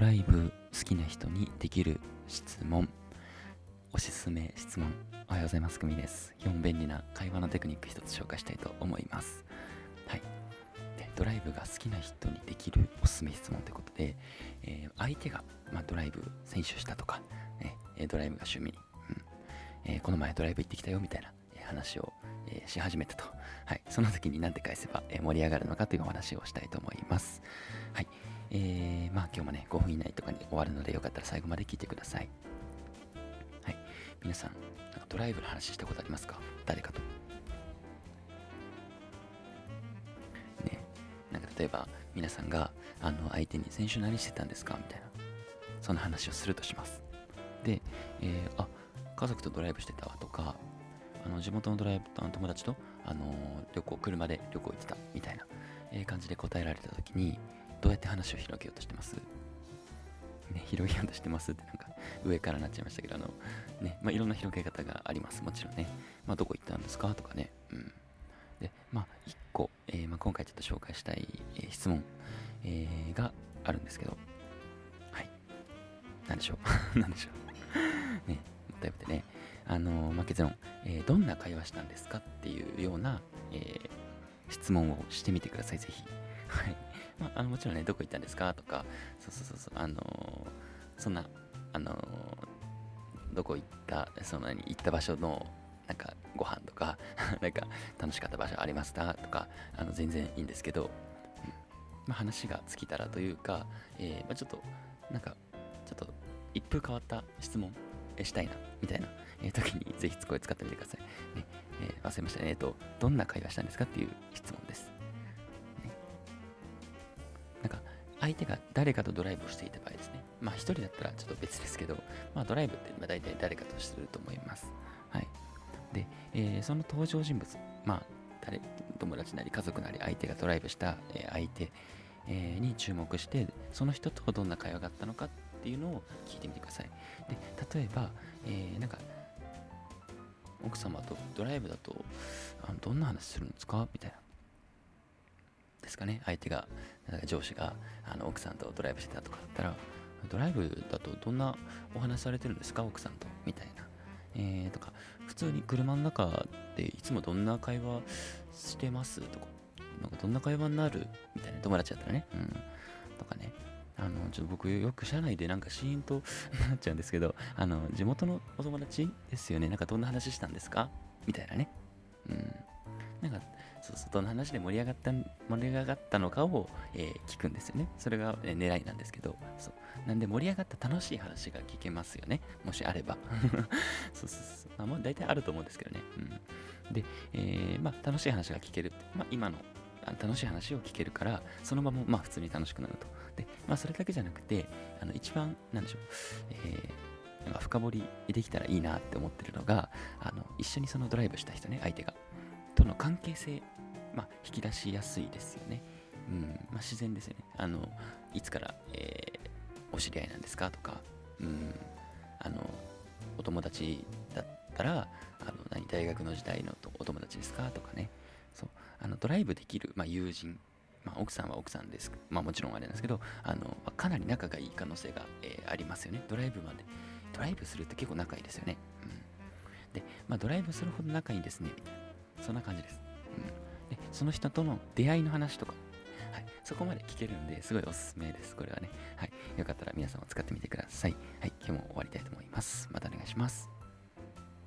ライブ好きな人にできる質問おすすめ質問おはようございますくみです4便利な会話のテクニック一つ紹介したいと思いますはいでドライブが好きな人にできるおすすめ質問ということで、えー、相手が、まあ、ドライブ選手したとか、ね、ドライブが趣味、うんえー、この前ドライブ行ってきたよみたいな話を、えー、し始めたと。はい。その時に何て返せば、え、盛り上がるのかというお話をしたいと思います。はい。えー、まあ今日もね、5分以内とかに終わるのでよかったら最後まで聞いてください。はい。皆さん、なんかドライブの話したことありますか？誰かと。ね。なんか例えば皆さんがあの相手に先週何してたんですか？みたいな。そんな話をするとします。で、えー、あ、家族とドライブしてたわとか、あの地元のドライブの友達と、あの旅行、車で旅行行ってたみたいな、えー、感じで答えられた時に、どうやって話を広げようとしてます？ね、広げようとしてますってなんか上からなっちゃいましたけど、あの、ね、まあ、いろんな広げ方があります。もちろんね。まあ、どこ行ったんですか？とかね。うん。で、まあ、一個、えー、まあ、今回ちょっと紹介したい、えー、質問、えー、があるんですけど、はい。何でしょう？何でしょう？ね、答えてね、あのまあ、結論、え、どんな会話したんですか？っていうような、え、質問をしてみてください、ぜひ。はい。まあ、あのもちろんね、どこ行ったんですか？とか、そうそうそうそう、あのー、そんな、あのー、どこ行った、その何、行った場所の、なんか、ご飯とか、なんか、楽しかった場所ありました？とか、あの、全然いいんですけど、うんまあ、話が尽きたらというか、えー、まあ、ちょっと、なんか、ちょっと、一風変わった質問したいな、みたいな、えー、時にぜひこれ使ってみてください。ねえー、忘れましたね。えっ、と、どんな会話したんですか？っていう質問です。相手が誰かとドライブをしていた場合ですね。まあ、一人だったらちょっと別ですけど、まあ、ドライブってまあ大体誰かとすると思います。はい。で、えー、その登場人物、まあ、誰、友達なり家族なり相手がドライブした、相手、に注目して、その人とどんな会話があったのかっていうのを聞いてみてください。で、例えば、えー、なんか、奥様とドライブだと、あのどんな話するんですか？みたいな。ですかね。相手が、上司があの奥さんとドライブしてたとかだったら、ドライブだとどんなお話されてるんですか？奥さんと。みたいな。えー、とか、普通に車の中でいつもどんな会話してます？とか、なんかどんな会話になる？みたいな。友達だったらね。うん。とかね。あの、ちょっと僕よく車内でなんかシーンと なっちゃうんですけど、あの、地元のお友達ですよね。なんかどんな話したんですか？みたいなね。うん。なんか、そうそう、どんな話で盛り上がった、盛り上がったのかを、えー、聞くんですよね。それが、えー、狙いなんですけど、そう。なんで盛り上がった楽しい話が聞けますよね。もしあれば。そうそうそう。まあ、もう大体あると思うんですけどね。うん。で、えー、まあ、楽しい話が聞ける。まあ、今の楽しい話を聞けるから、その場もまあ普通に楽しくなると。で、まあそれだけじゃなくて、あの一番、なんでしょう、えー、深掘りできたらいいなって思ってるのが、あの一緒にそのドライブした人ね、相手が、との関係性、まあ引き出しやすいですよね。うん、まあ自然ですよね。あの、いつから、えー、お知り合いなんですかとか、うん、あの、お友達だったら、あの、何、大学の時代のお友達ですかとかね、そう。あのドライブできる、まあ、友人、まあ、奥さんは奥さんです、まあ、もちろんあれなんですけどあの、まあ、かなり仲がいい可能性が、えー、ありますよね。ドライブまで。ドライブするって結構仲いいですよね、うん、で、まあ、ドライブするほど仲いいんですね。みたいな。そんな感じです、その人との出会いの話とかはい、そこまで聞けるんですごいおすすめです。これはね。はい。よかったら皆さんも使ってみてください。はい。今日も終わりたいと思います。またお願いします。